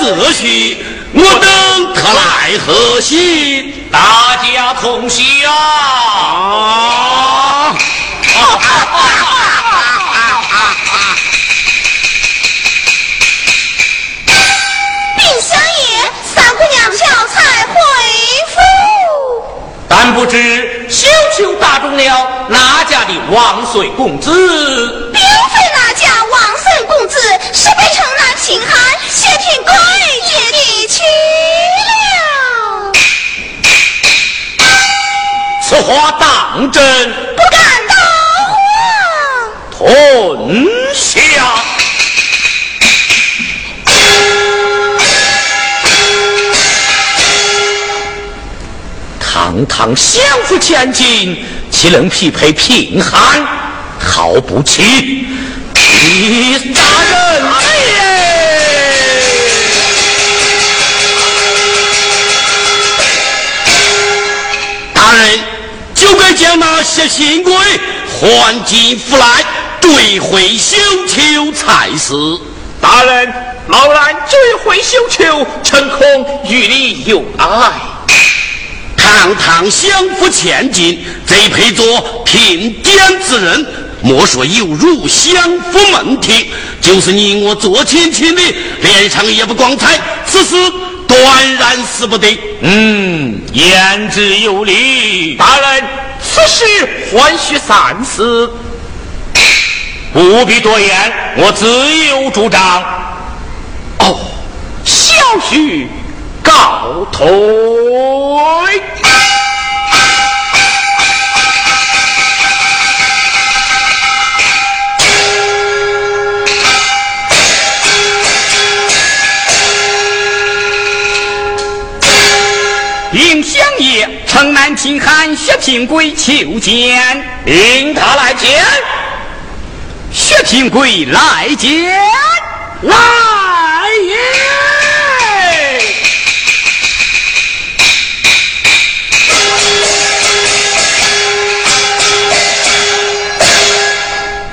秩序，我等特来贺喜，大家同喜啊！禀相爷，三姑娘票才回府，但不知绣球打中了哪家的王岁公子？并非哪家王孙公子，是被城南秦汉话当真？不敢当吞下。堂堂相府千金，岂能匹配贫寒？好不起！你大人，大人就该将那些新贵还进府来，追回绣球才是。大人，老兰追回绣球，臣恐与你有碍。堂堂相府千金，贼配做聘典之人，莫说有辱相府门庭，就是你我做亲戚的，脸上也不光彩。此事断然死不得。嗯，言之有理。大人，此事还需三思，不必多言，我自有主张。哦，小婿告退。薛平贵求见，令他来见。薛平贵来见，来也。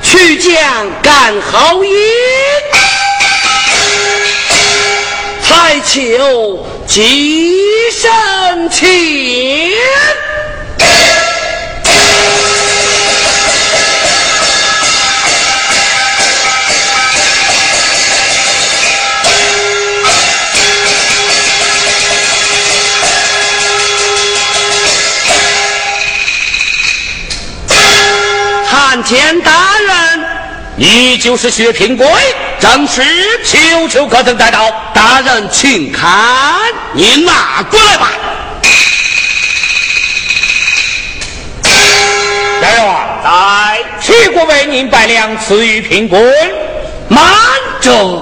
去将干好音，才求几声情。见大人，你就是薛平贵，正是求求可曾带到？大人，请看，你拿过来吧。大人在，齐国为您拜两赐予平贵。慢着，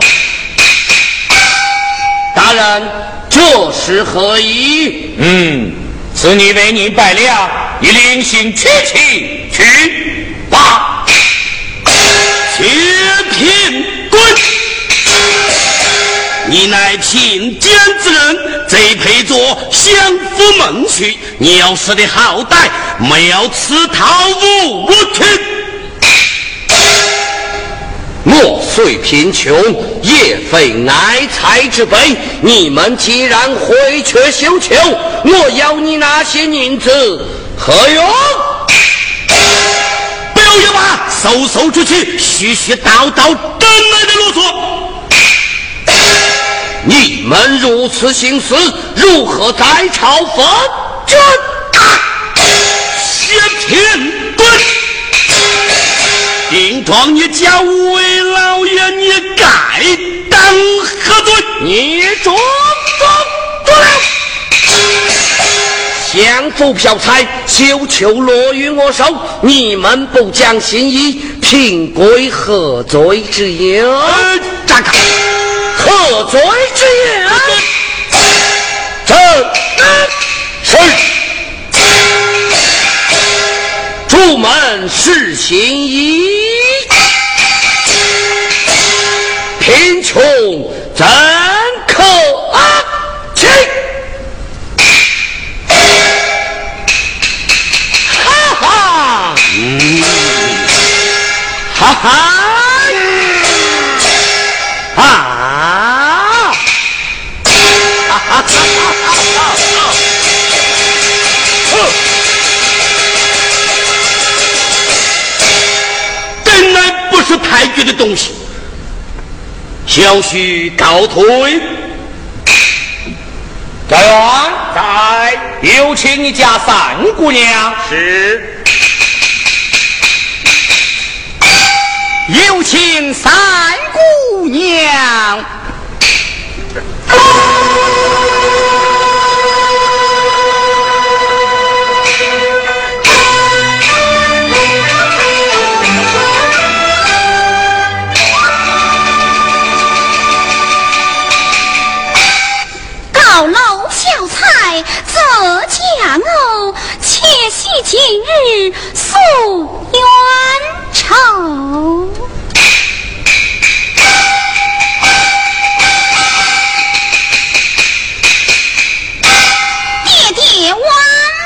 大人，这是何意？嗯，此女为您拜两，你临行取其去八。薛平贵，你乃贫贱之人，贼配做相府门婿。你要识得好歹，没有此套无听。我虽贫穷，也非爱财之辈。你们既然回却绣球，我要你那些银子何用？不要也罢，嗖嗖出去，絮絮叨叨，真来的啰嗦。你们如此行事，如何在朝奉君？薛平贵，顶撞你家魏老爷，你该当何罪？你中中中了！相府票财，绣球落于我手，你们不讲信义，平贵何罪之有？呃，站开！何罪之有？这是出门是行医，贫穷怎东西，小婿告退。在元在，有请你家三姑娘。是。有请三姑娘。高是诉冤仇。爹爹万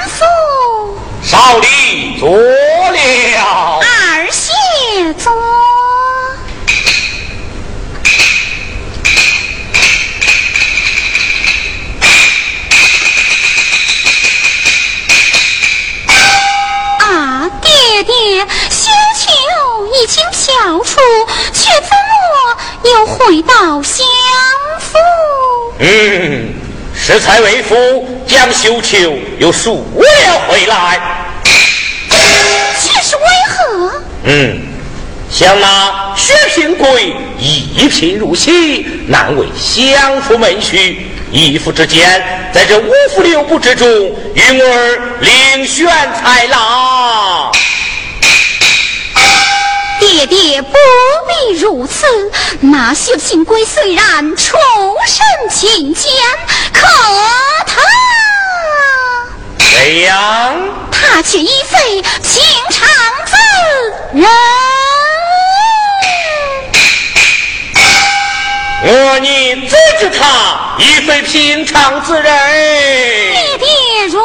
福，少林足了。已经飘出，却怎么又回到相府？嗯，适才为夫将绣球又赎了回来。却是为何？嗯，像那薛平贵一贫如洗，难为相府门婿。一夫之间，在这五福六部之中，云儿另选才郎。爹爹不必如此。那薛平贵虽然出身贫贱，可他怎样？他却已非平常之人。我你阻止他，已非平常之人。爹爹容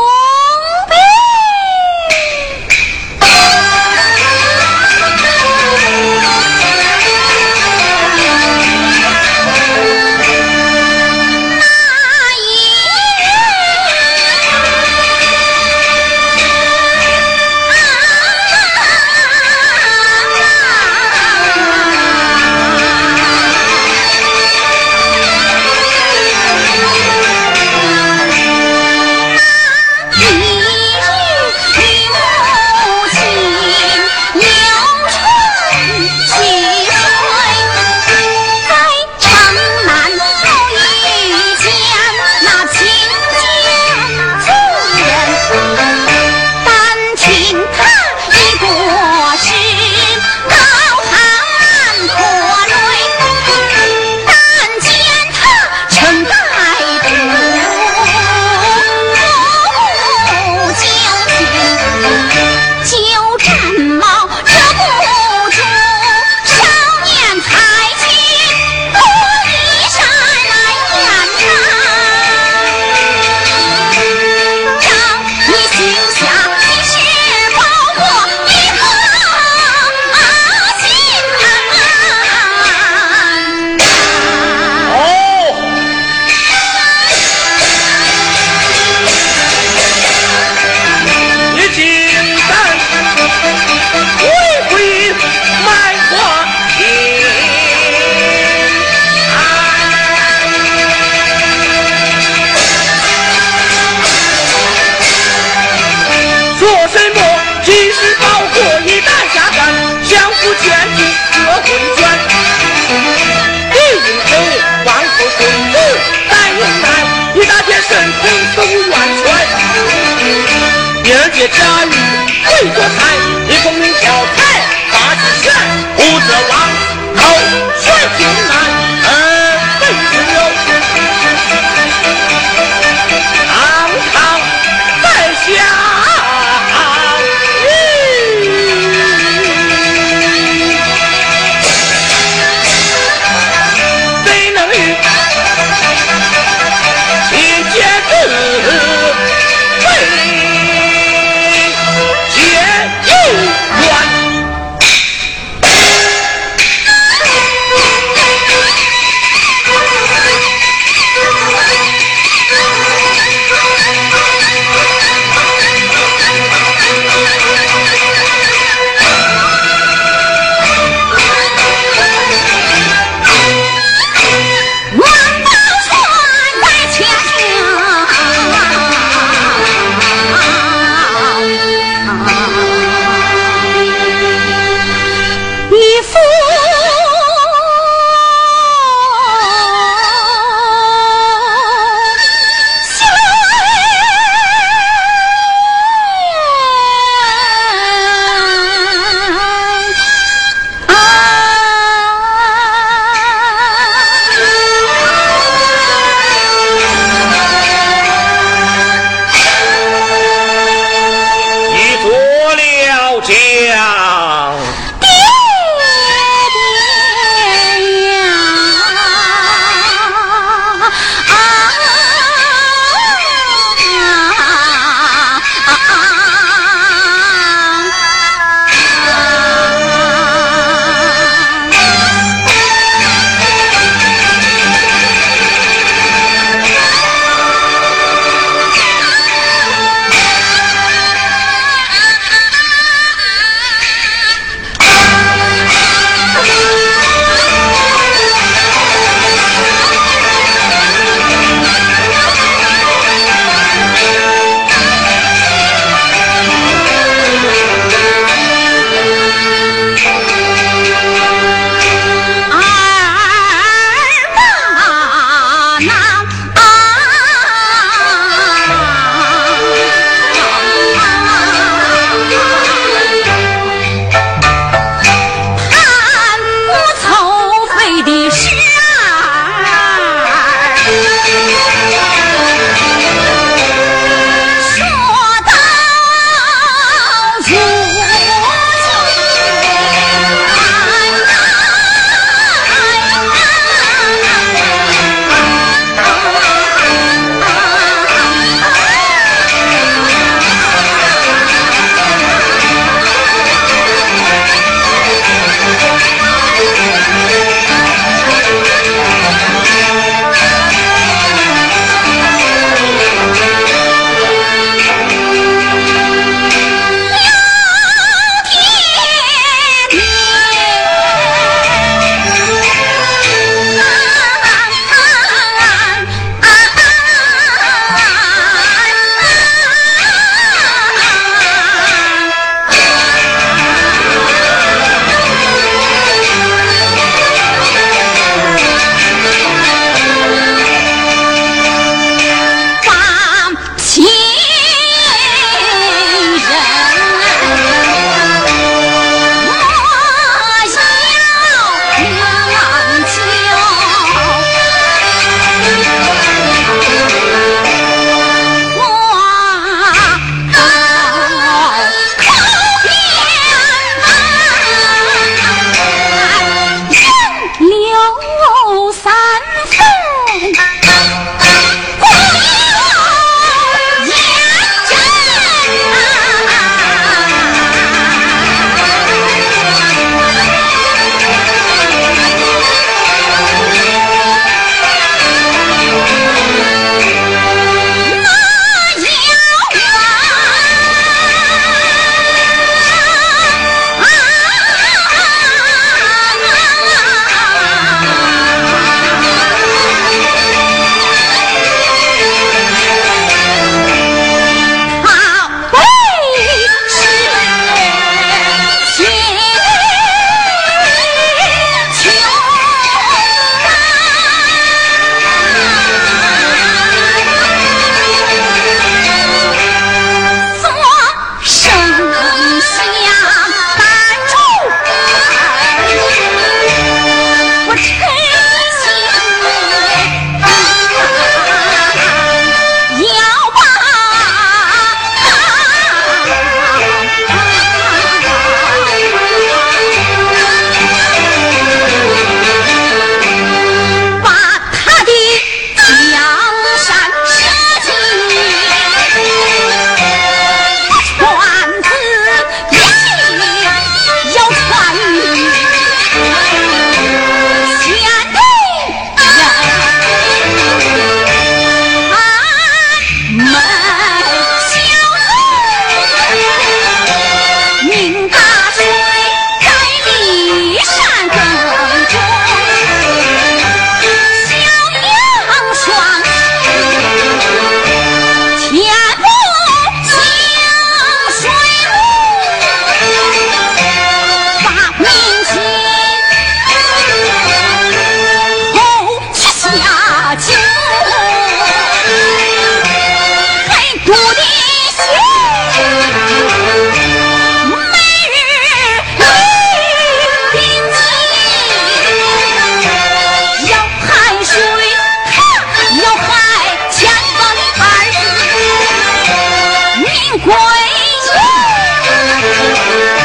Yeah.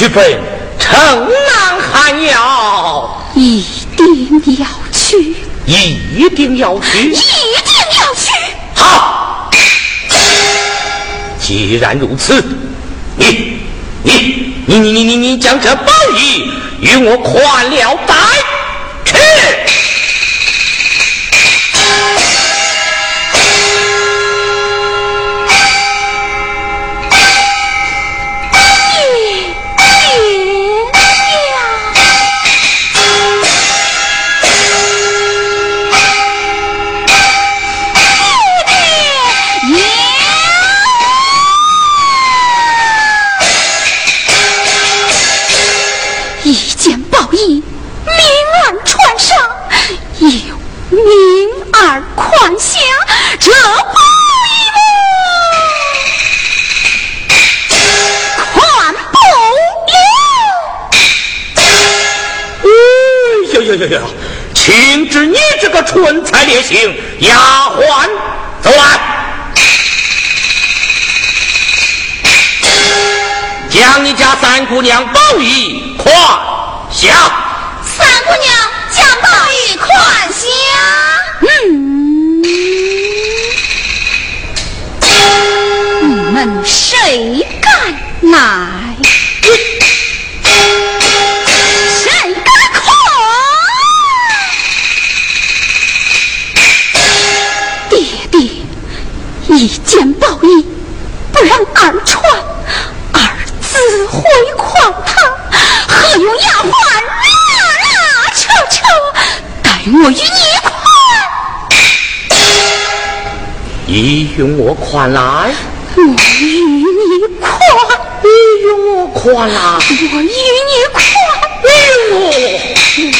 去奔城南寒窑？一定要去。一定要去，一定要去。好，既然如此，你、你、你、你、你、你、你将这宝衣与我宽了蠢才劣行，丫鬟走来，将你家三姑娘包衣，跨下。我与你宽？你用我宽来，我与你宽。你用我宽来，我与你宽。你用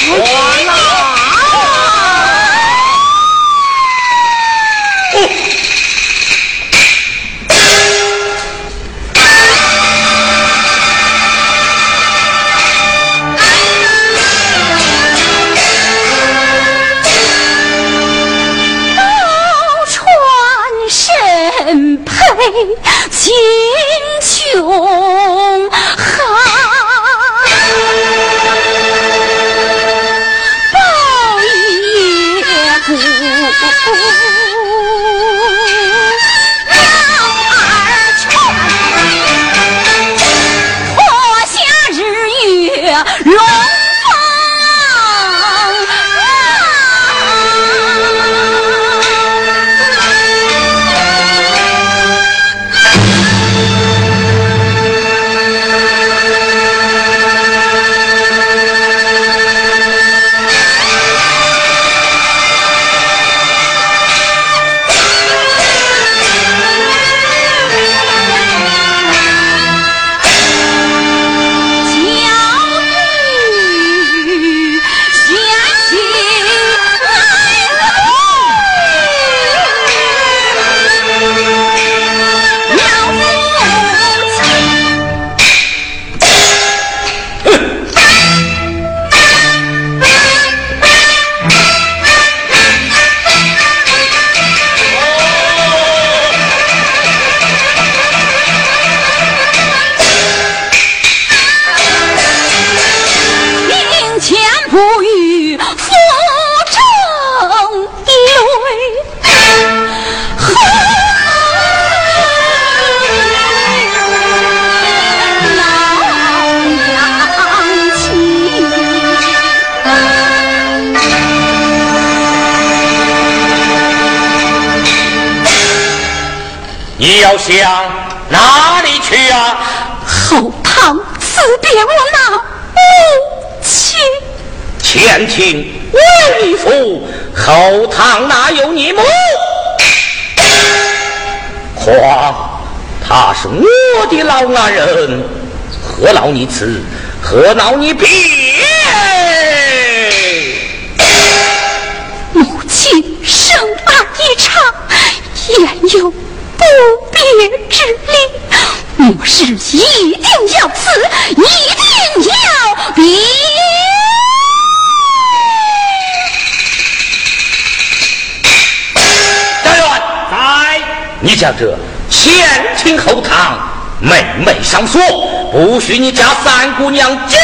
我宽来。何劳你别？母亲生儿一场，言有不别之理，我是一定要死，一定要别。大人在，你将这前厅后堂妹妹上锁，不许你家三姑娘进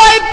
quite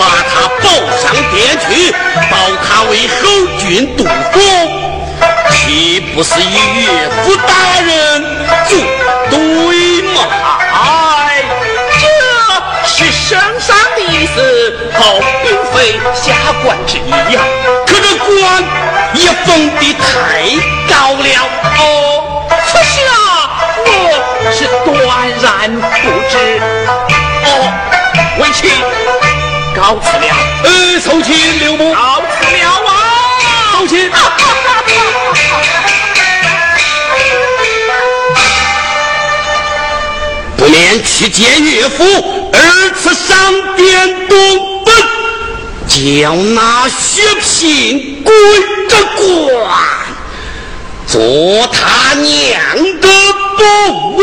把他抱上殿去，保他为后军都督，岂不是与岳父大人作对吗？哎，这是圣上的意思，好，并非下官之意呀。可这官也封的太去见岳父，二次上殿东奔，叫那薛平归着官，做他娘的。不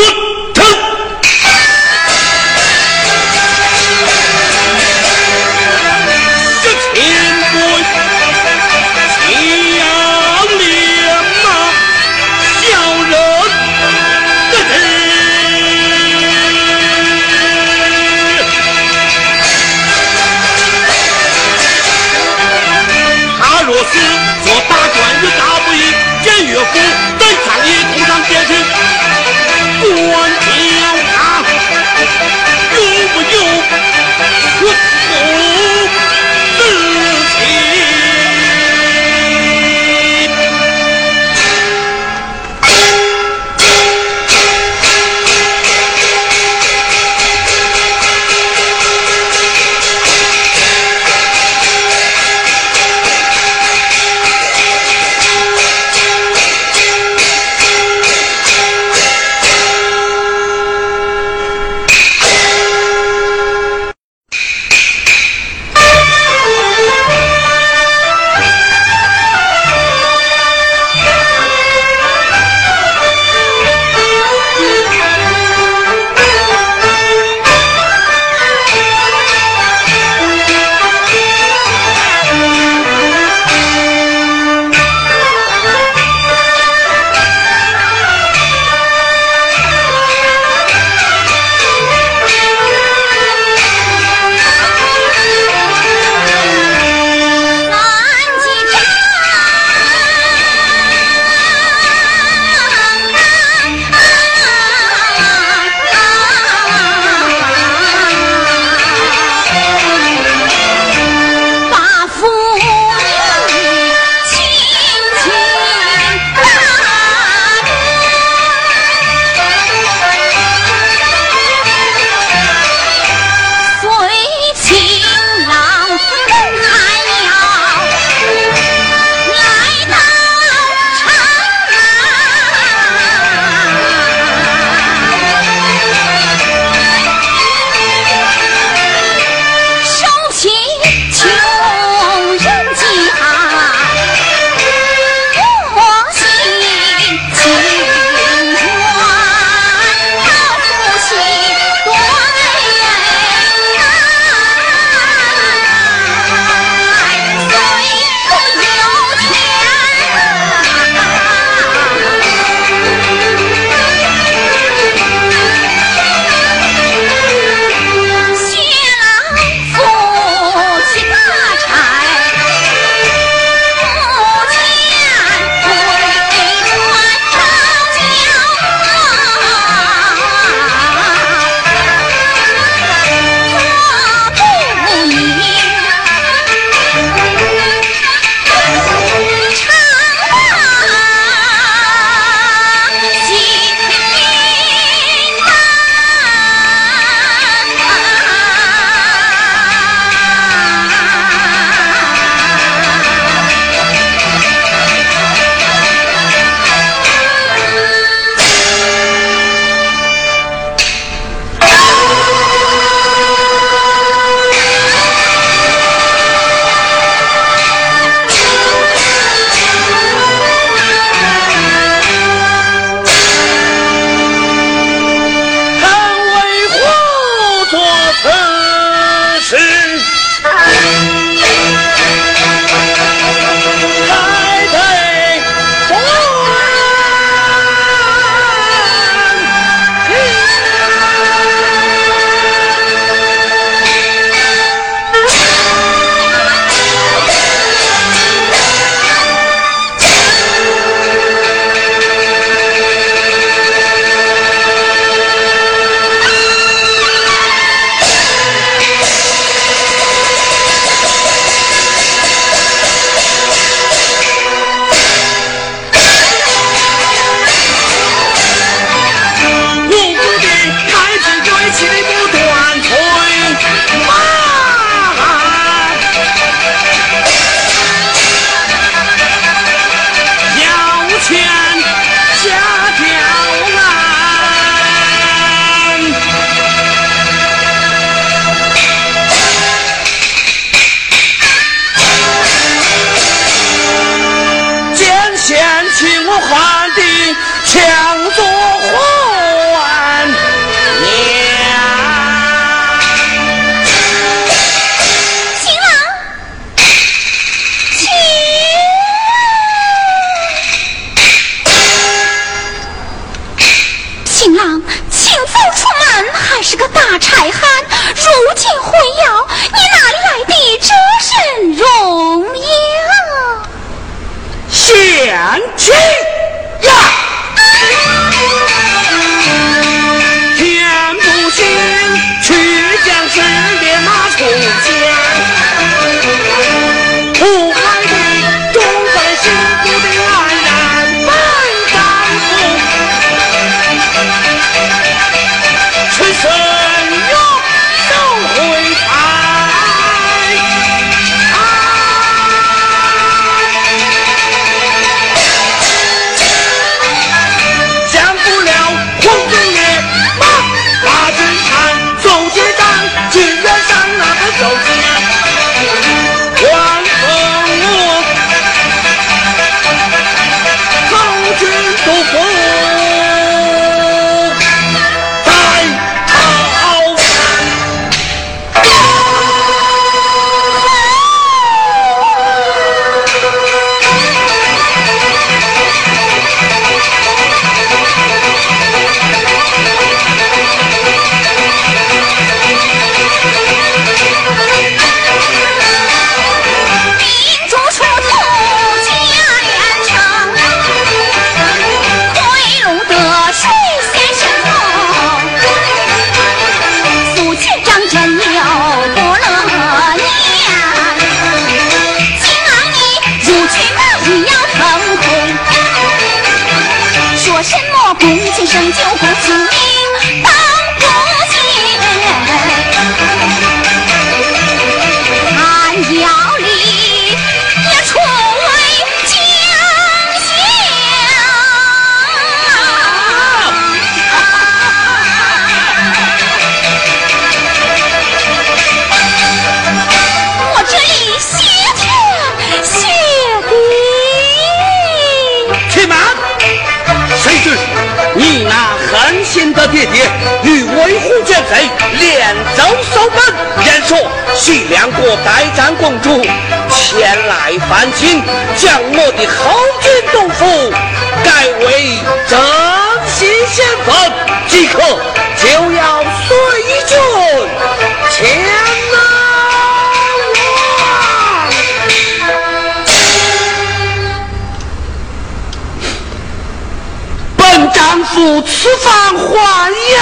丈夫此番还宴，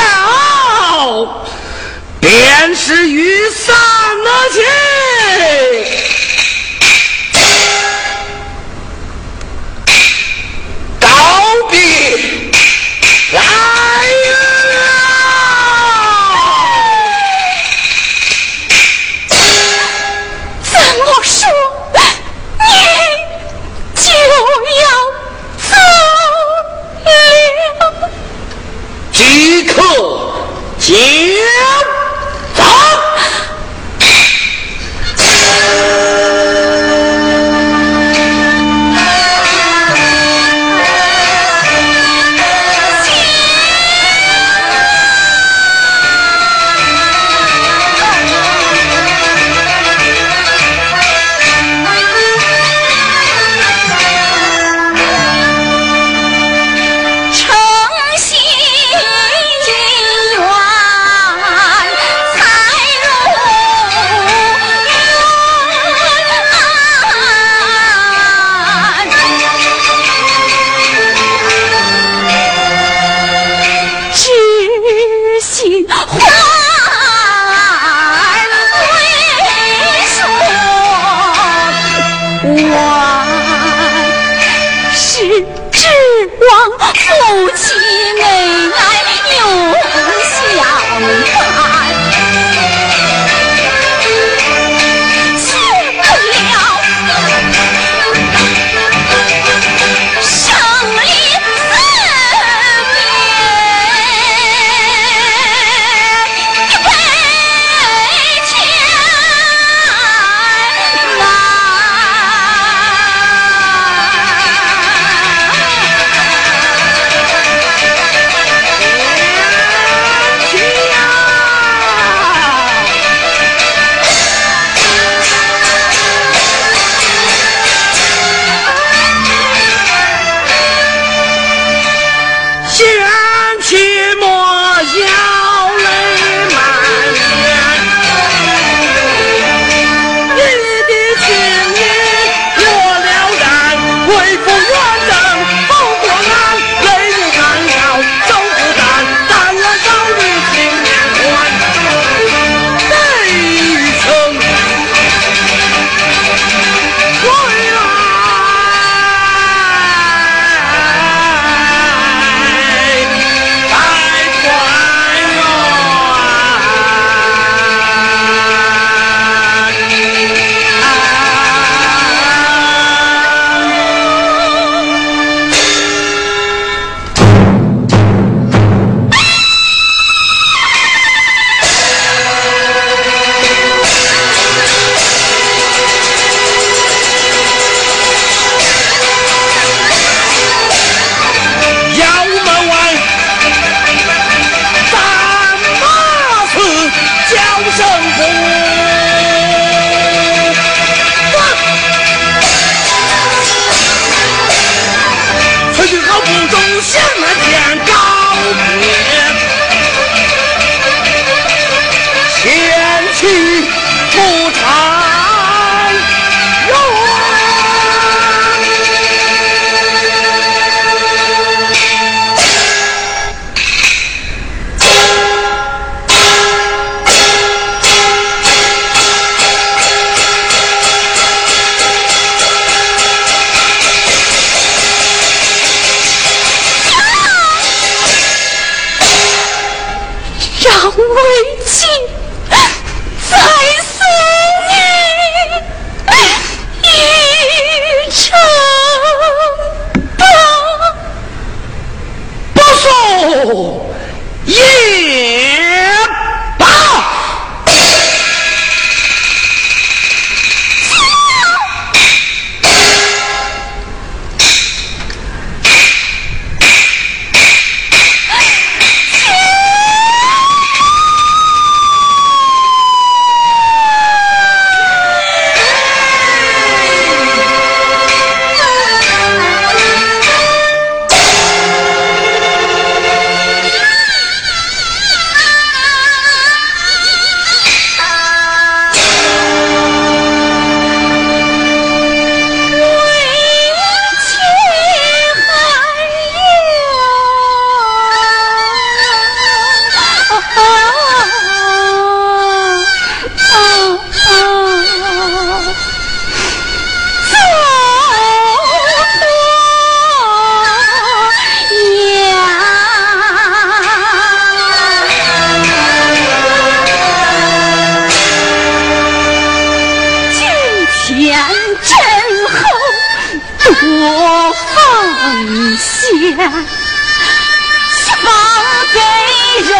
便是雨伞了情。我，奉献，放给人。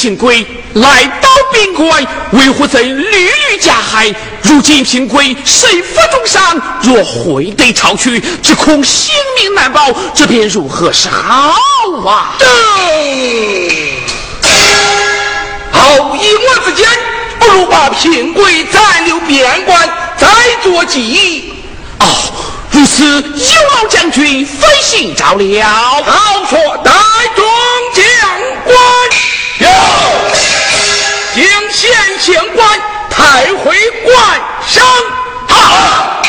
平贵来到宾馆，为何曾屡屡加害？如今平贵身负重伤，若回得朝去，只恐性命难保，这便如何是好啊？好，以我之见，不如把平贵暂留边关，再做计议。哦，如此，有劳将军费心照料。好说，带县官抬回官上。好。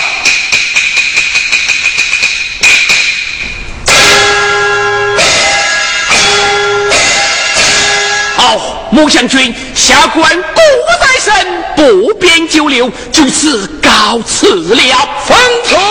好，穆将军，下官故在身，不便久留，就此告辞了。封存。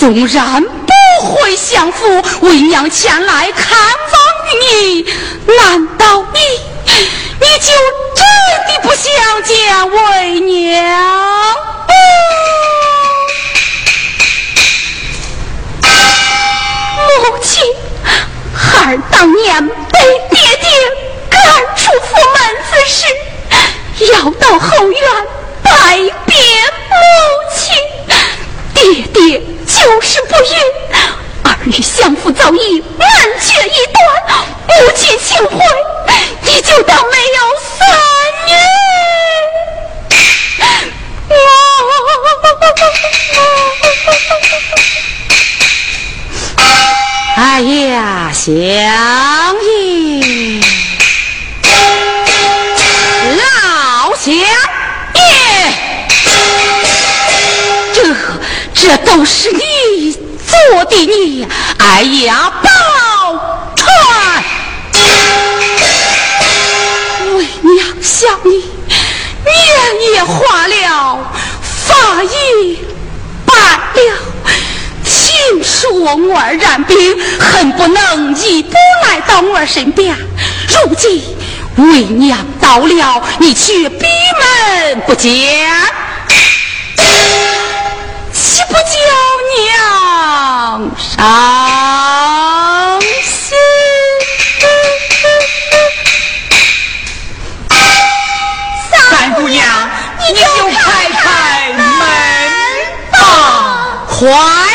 纵然不会相负，为娘前来看望你，难道你你就真的不想见为娘？母亲，孩儿当年被爹爹赶出府门子时，要到后院拜别母亲，爹爹。就是不允，儿女相负早已难绝一段，母亲情怀你就当没有三女。哎呀，相爷，这都是你。做的你，哎呀，宝钏，为娘想你，年也花了，发也白了，亲说我儿染病，恨不能一步来到我儿身边。如今为娘到了，你却闭门不见。娇娘伤心，三姑娘，你就开开门吧，快。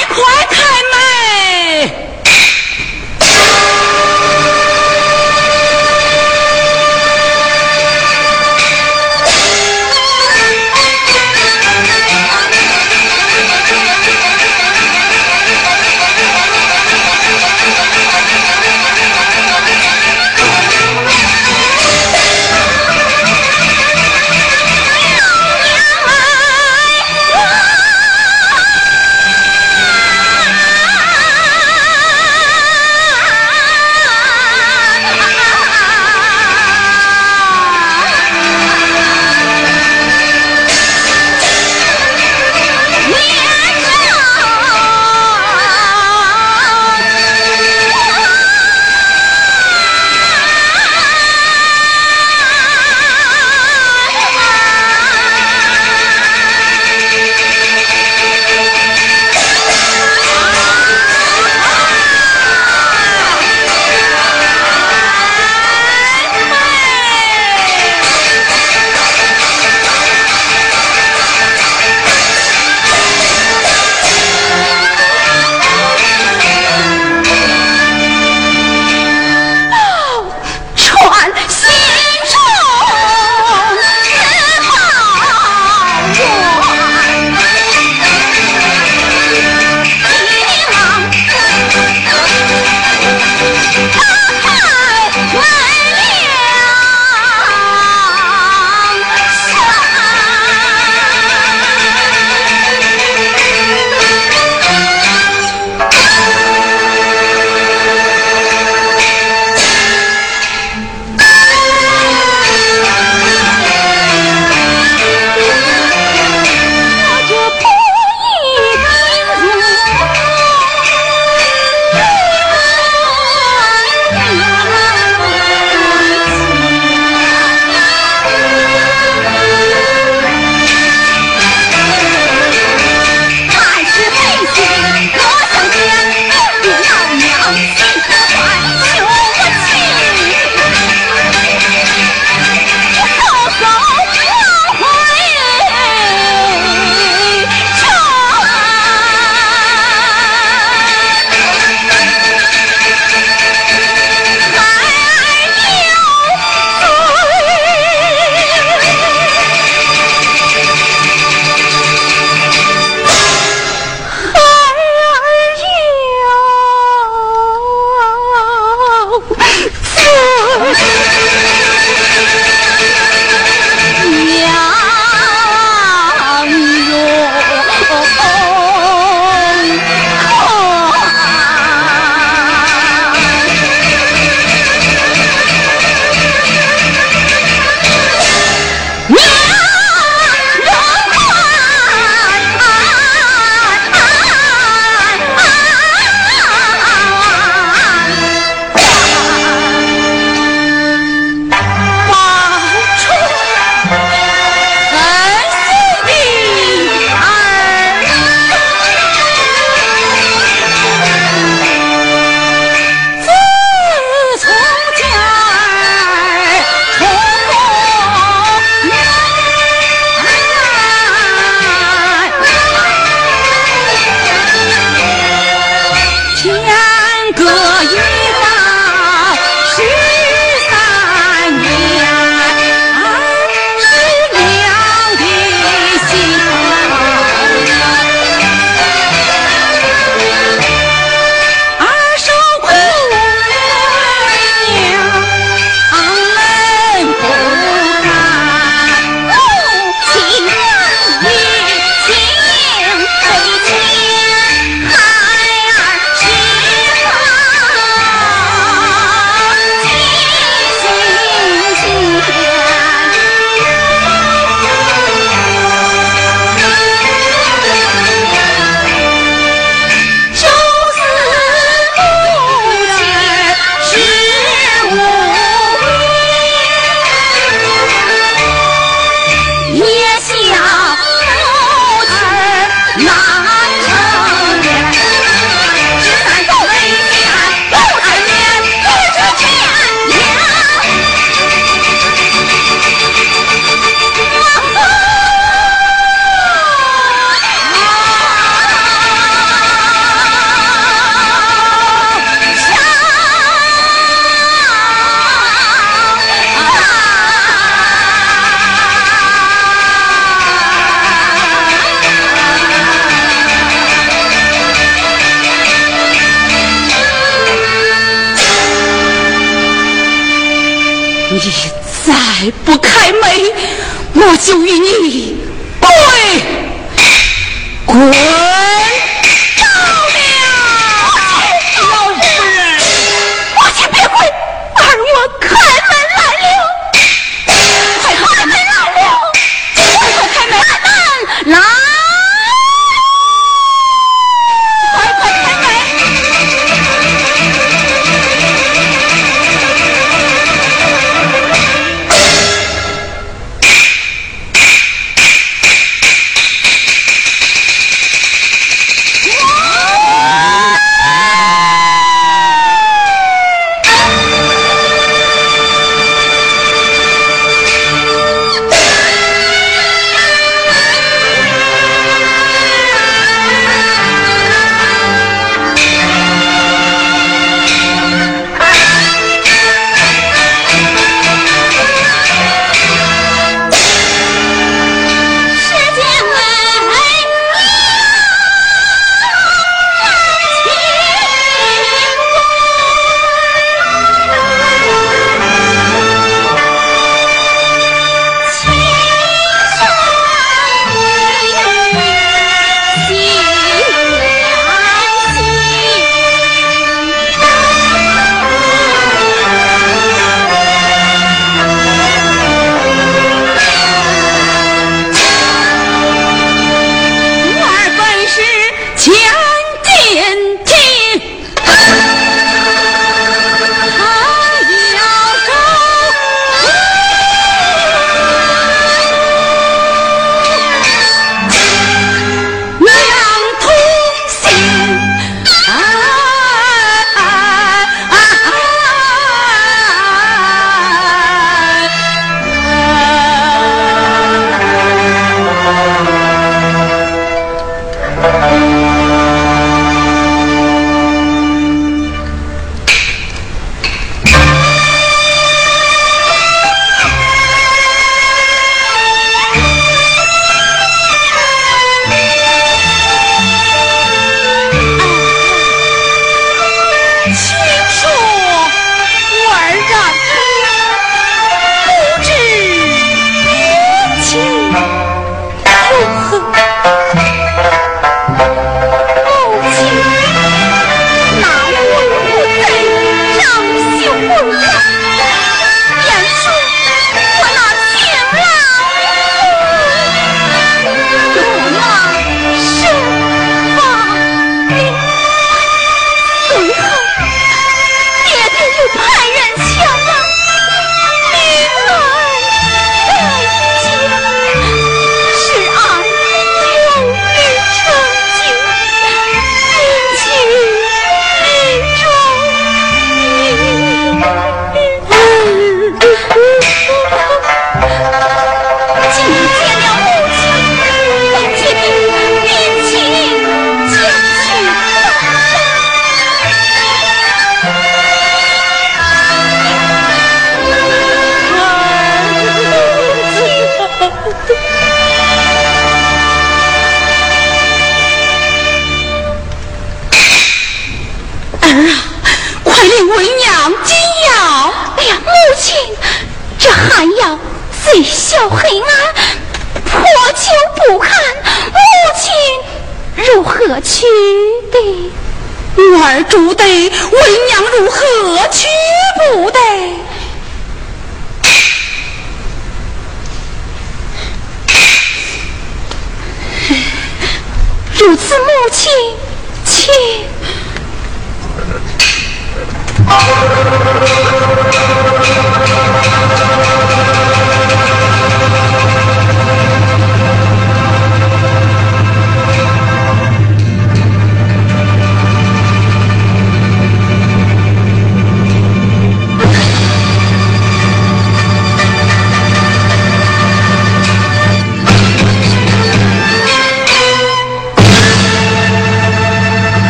住的我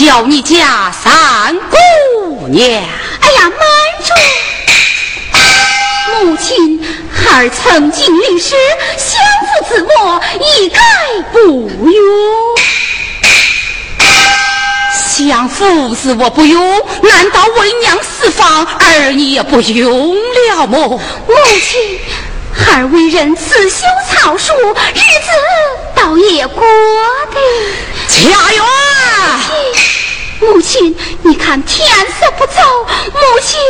叫你家三姑娘。哎呀，慢着！母亲，孩儿曾经历史，相夫自我，一概不用。相夫自我不用，难道为娘四方，儿你也不用了么？母亲，孩儿为人刺绣草书，日子倒也过得。家园，母亲，你看天色不早，母亲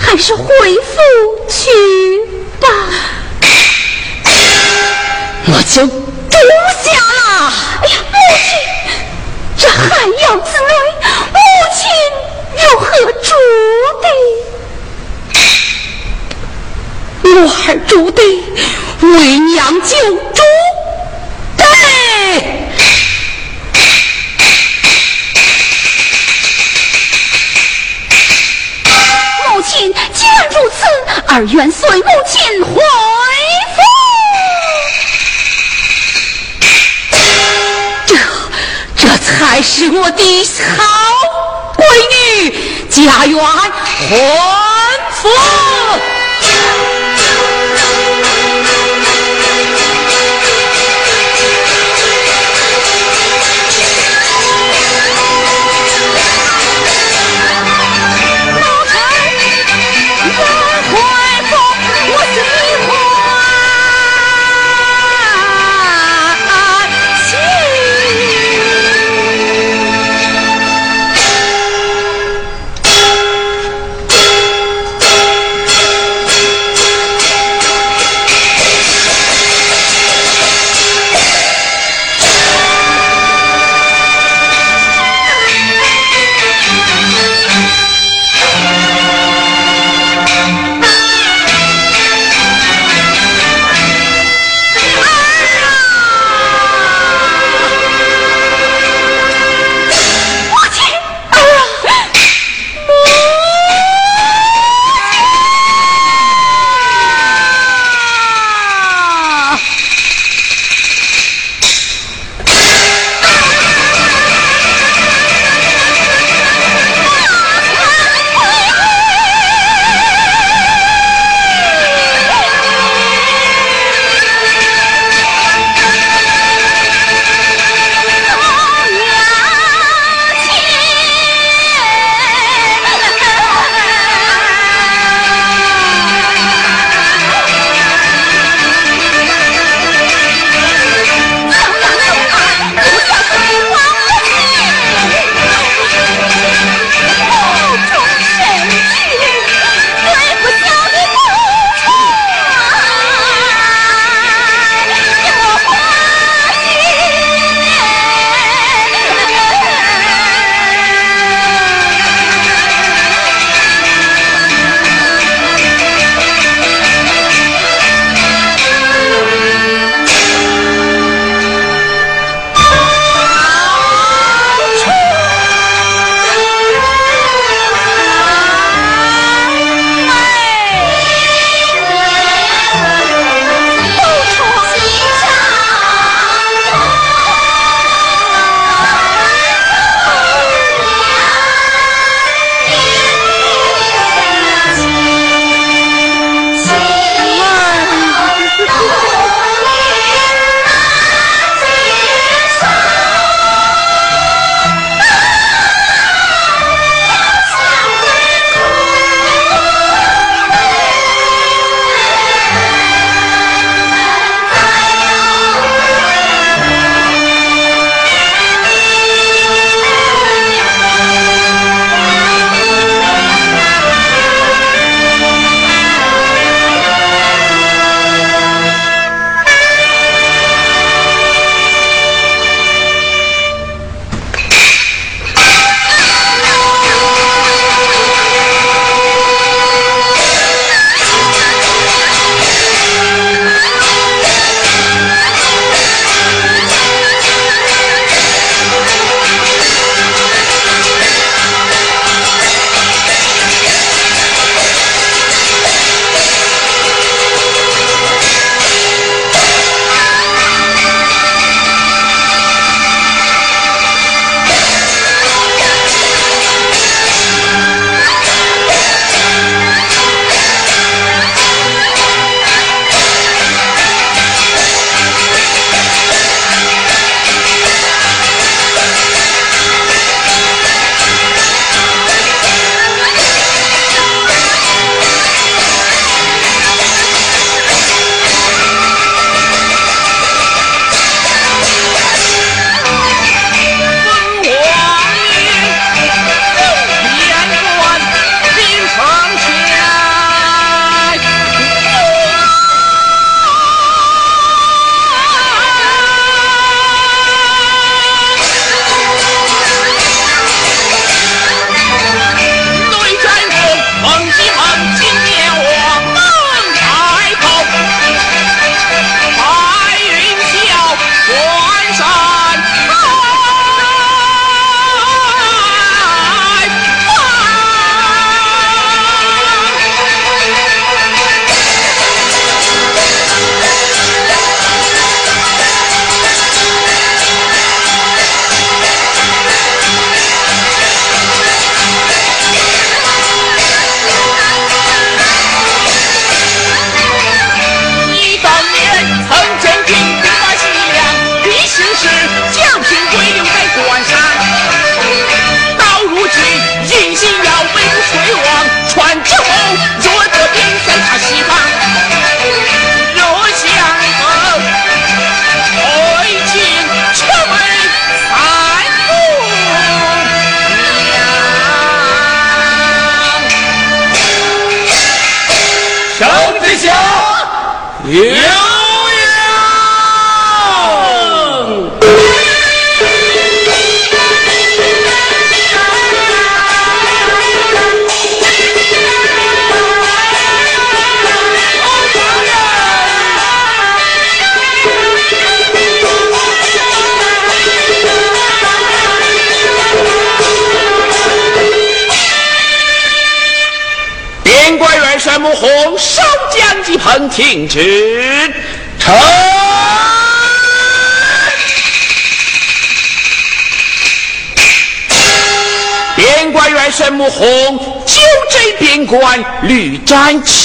还是回府去吧。我就住下了。哎呀，母亲，这寒窑之内，母亲如何住的？我儿住的为娘就住的。母亲，既然如此，儿愿随母亲回府。这，这才是我的好闺女，家园还府。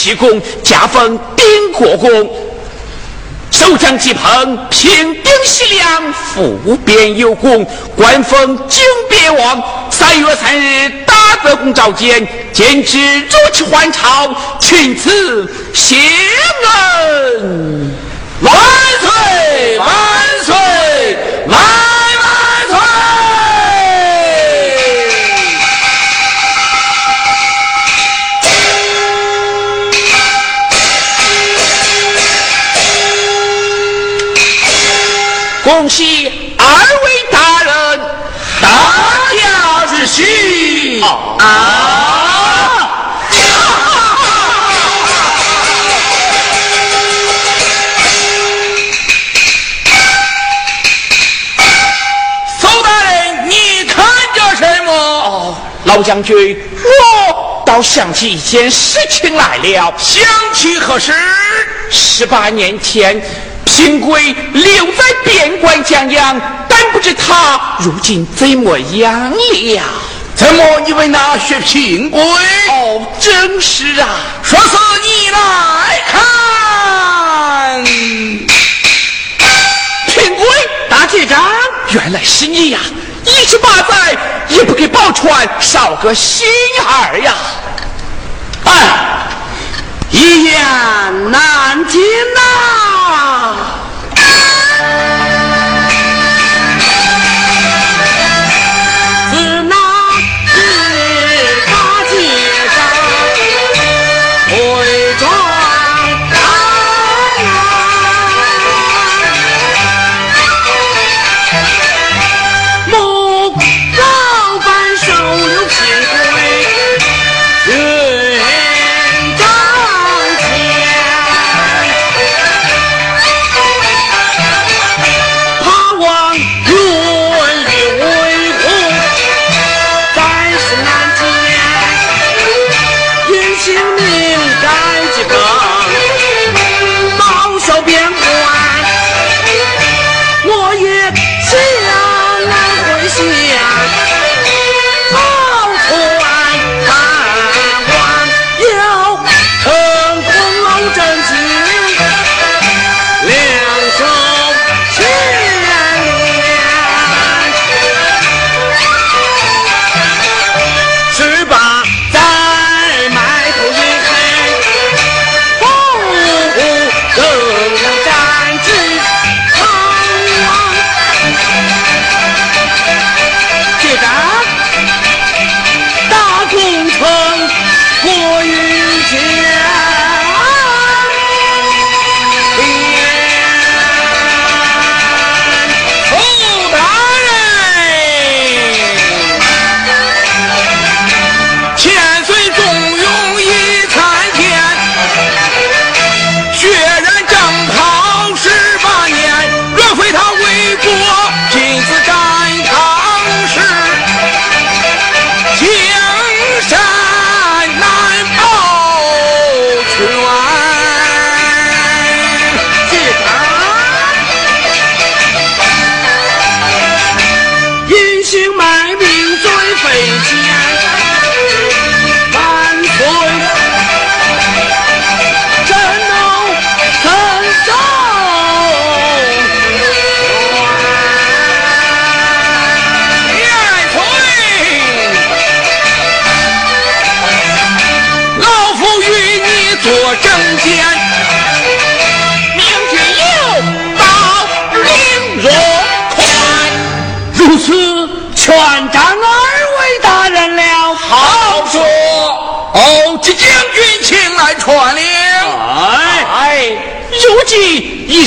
战奇功，加封丁国公。守将吉鹏，平丁西凉，复边有功，官封金边王。三月三日，大德公召见，见之如期还朝，群此谢恩，万岁恭喜二位大人，大家之喜啊！苏大人，你看着什么？老将军，我倒想起一件事情来了。想起何事？十八年前。平贵留在边关将养，但不知他如今怎么样了？怎么你问那薛平贵？哦，正是啊。说是你来看，平贵大姐长，原来是你呀！一十八载也不给宝钏少个心儿呀！哎，一言难尽呐。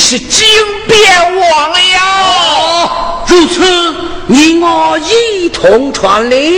是金边王呀！如此，你我一同传令。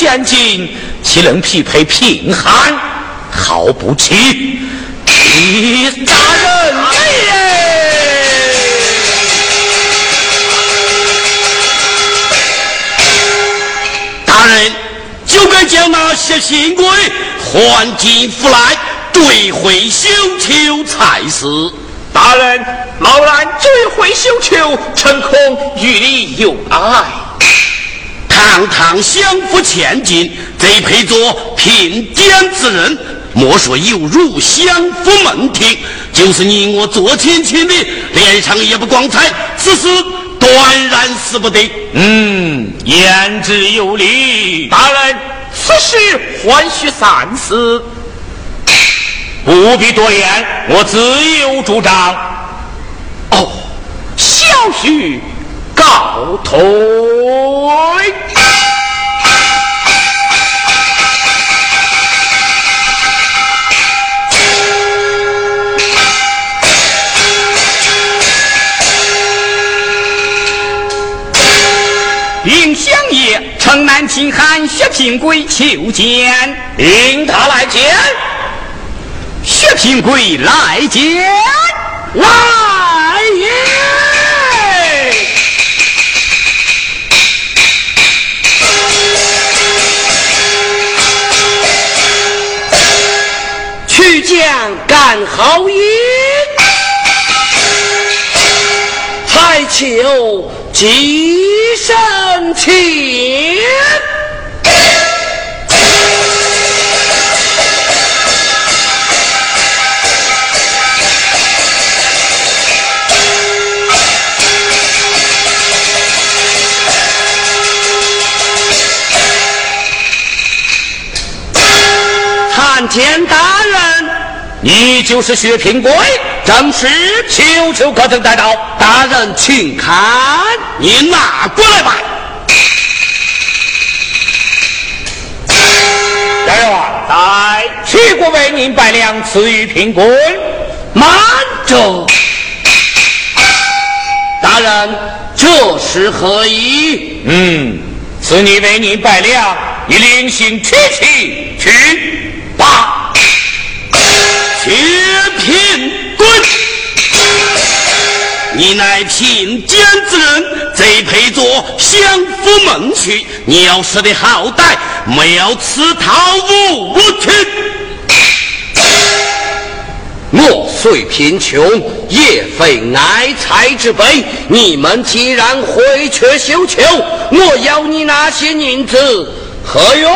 千金，岂能匹配贫寒？好不起！李大人，大人就该将那些新贵还进府来，对回绣球才是。大人，老兰追回绣球，臣恐与你有碍。堂堂相府千金，贼配做聘典之人，莫说有辱相府门庭，就是你我做亲亲的，脸上也不光彩。此事断然死不得。嗯，言之有理。大人，此事还需三思，不必多言，我自有主张。哦，小婿告退。城南秦汉薛平贵求见，令他来见。薛平贵来见，来也！去见干好也，还求几声情。见大人，你就是薛平贵，正是求求可曾带到？大人，请看，你拿过来吧。大人在，齐国为您拜两，赐予平贵。慢着，大人，这是何意？嗯，赐你为您拜两，你另行取其去。薛平贵，你乃贫贱之人，贼配做相府门婿。你要死的好歹，没有此套无情。我虽贫穷，也非爱财之辈。你们既然回却绣球，我要你那些银子何用？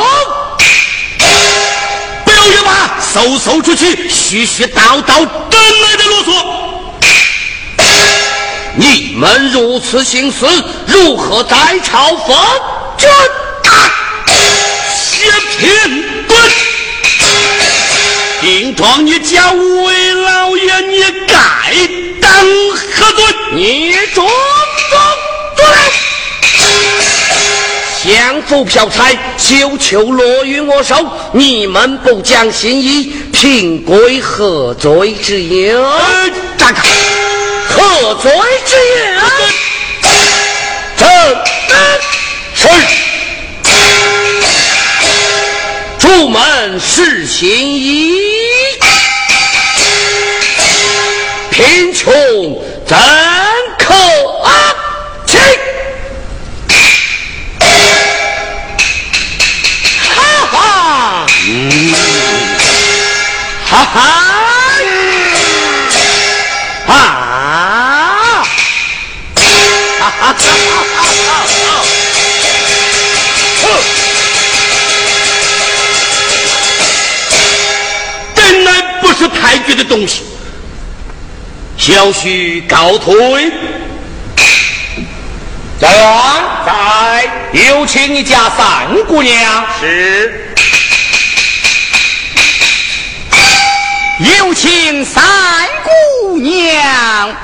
不要冤吧，嗖嗖出去，絮絮叨叨，真来的啰嗦。你们如此行事，如何在朝奉君？薛平贵，顶撞你家五位老爷，你该当何罪？你中中住来！相府嫖财，绣球落于我手，你们不讲信义，平贵何罪之有？呃，站开！何罪之有？正。是。出门是行医，贫穷怎哈哈，啊！哈哈哈啊哈啊！哼！真乃不是太君的东西。小婿告退。再来，再有，请你家三姑娘。是。有请三姑娘。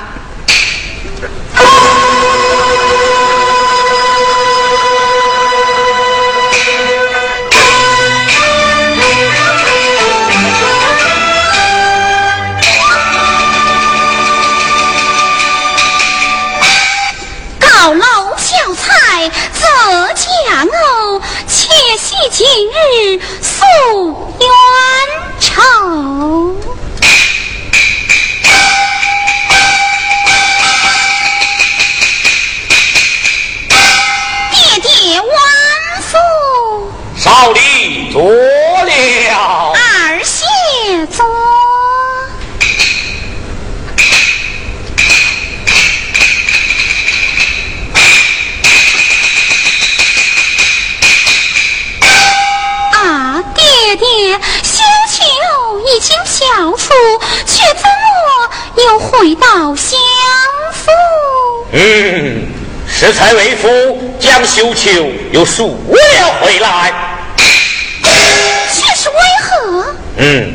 高楼小菜择佳偶，且喜今日诉少礼坐了，二谢坐。啊，爹爹，绣球已经消除，却怎么又回到相府？嗯，适才为夫将绣球又赎了回来。嗯，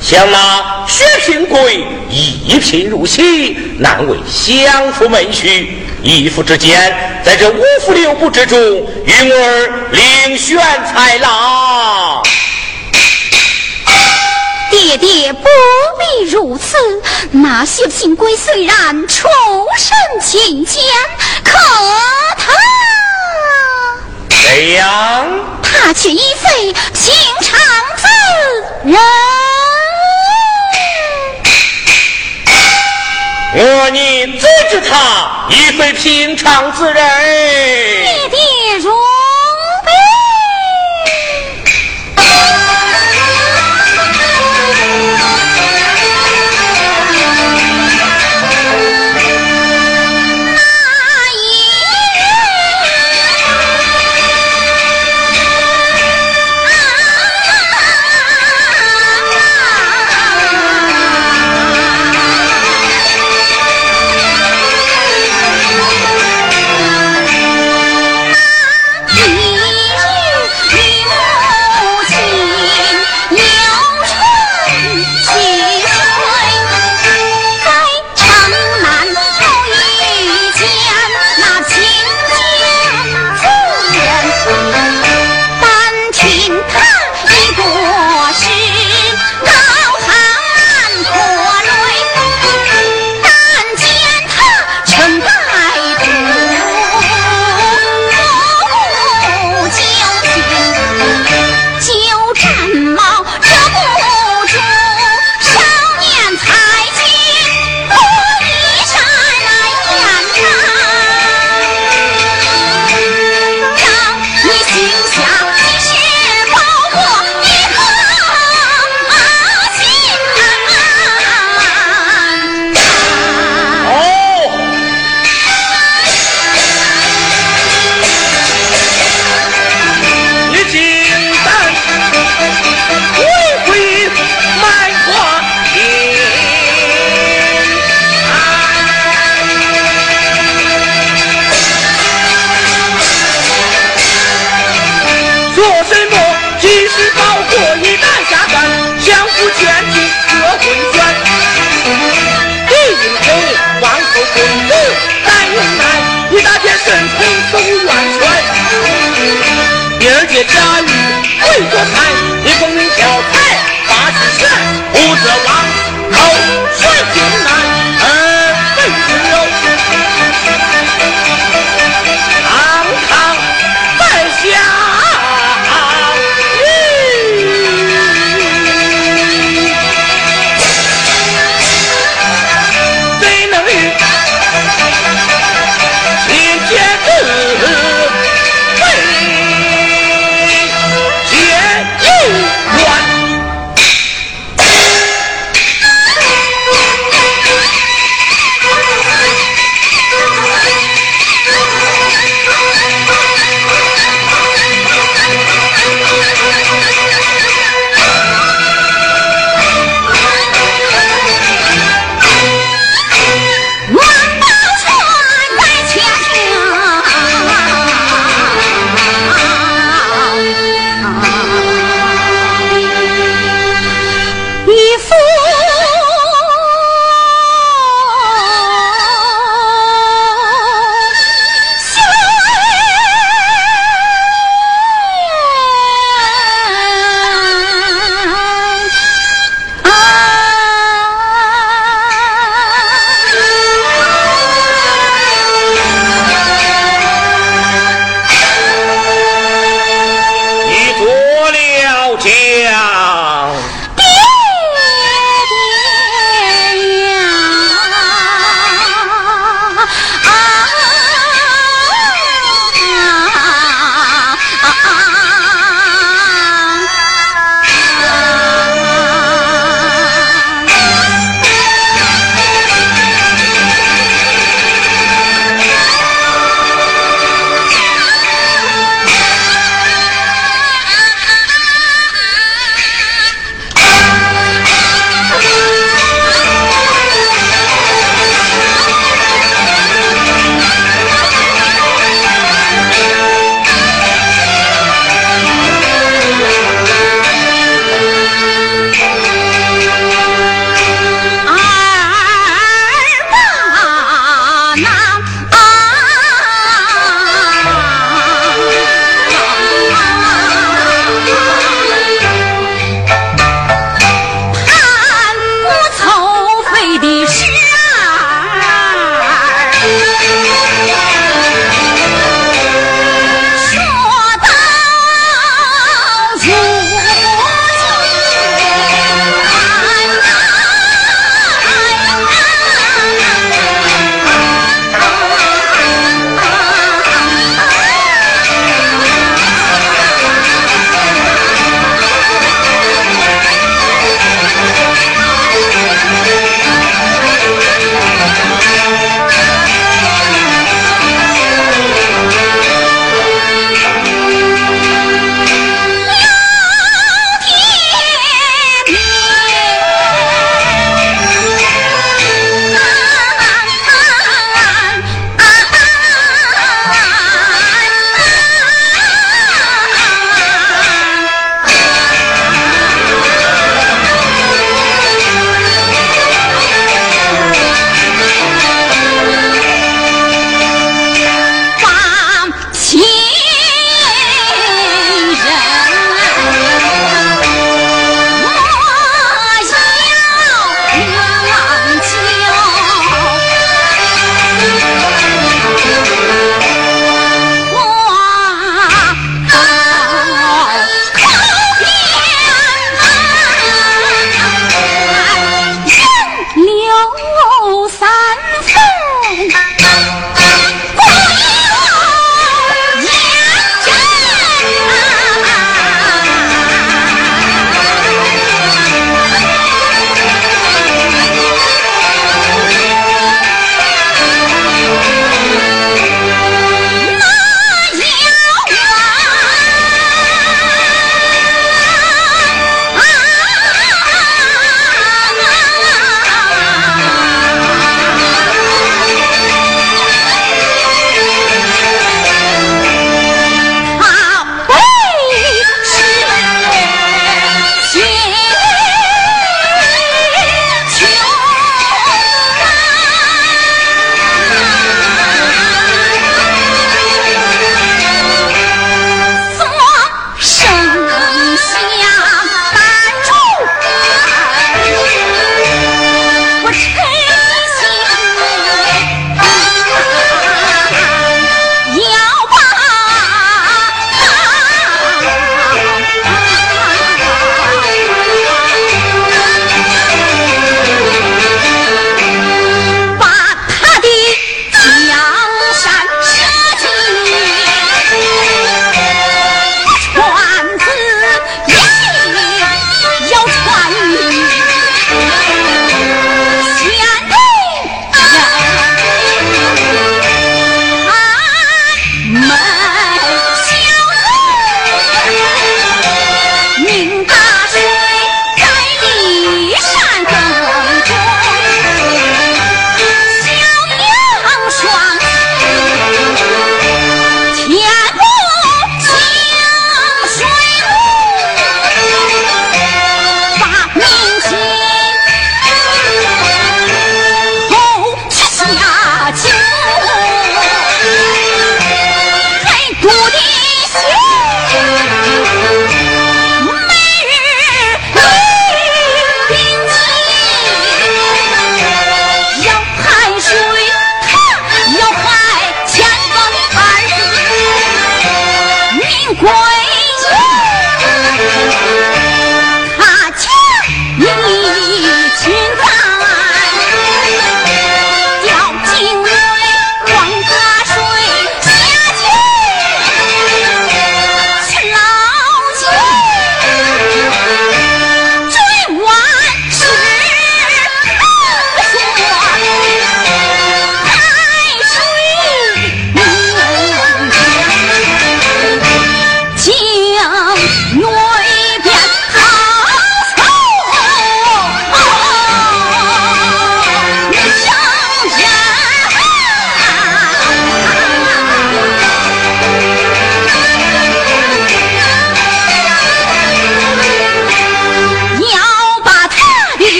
想那薛平贵一贫如洗，难为相夫门婿。一夫之间，在这五福六部之中，云儿另选才郎。爹爹不必如此。那薛平贵虽然出身清贱，可他怎样？他却已非平常。人，我你阻止他亦非平常之人？你的如。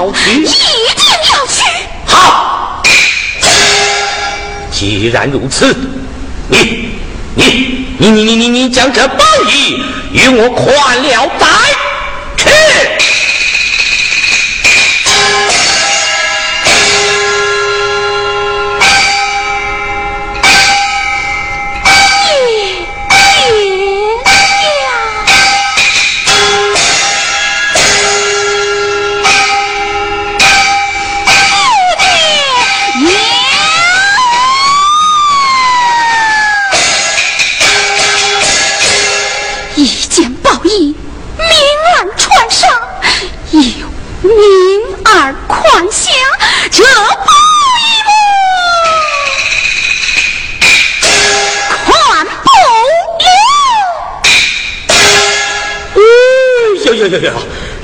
要去，一定要去。好，既然如此，你、你、你、你、你、你、你将这宝衣与我宽了带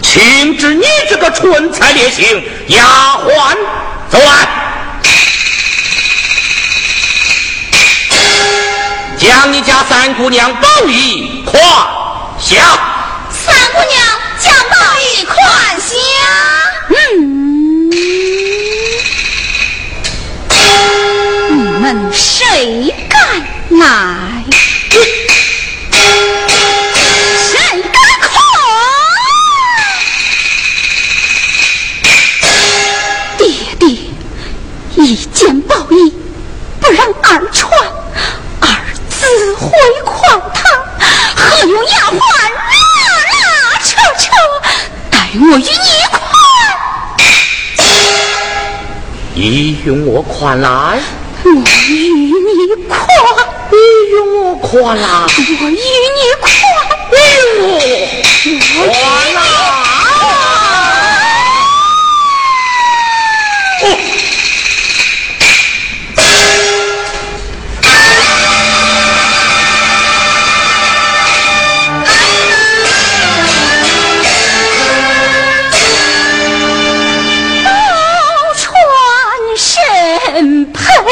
请知你这个蠢材劣行，丫鬟走来，将你家三姑娘宝玉胯下。三姑娘将宝玉胯下。嗯，你们谁敢来？丫鬟拉拉扯扯，待我与你宽？你用我款来，我与你宽，你用我款来，我与你宽，我宽来。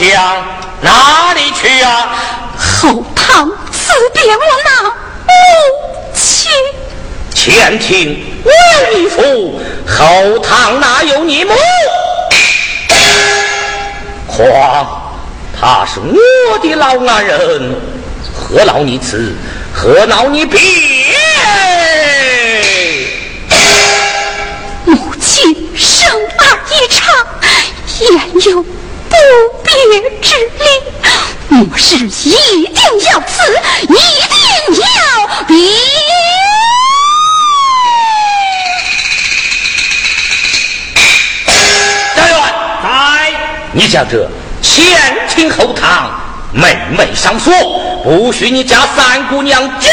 想哪里去呀？后堂辞别我那母亲。前庭为你父，后堂哪有你母？况他是我的老男人，何劳你辞？何劳你别？母亲生儿一场，言有我是一定要死，一定要别。大员在，你叫这前厅后堂妹妹上锁，不许你家三姑娘进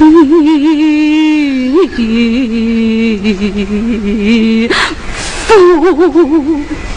你不。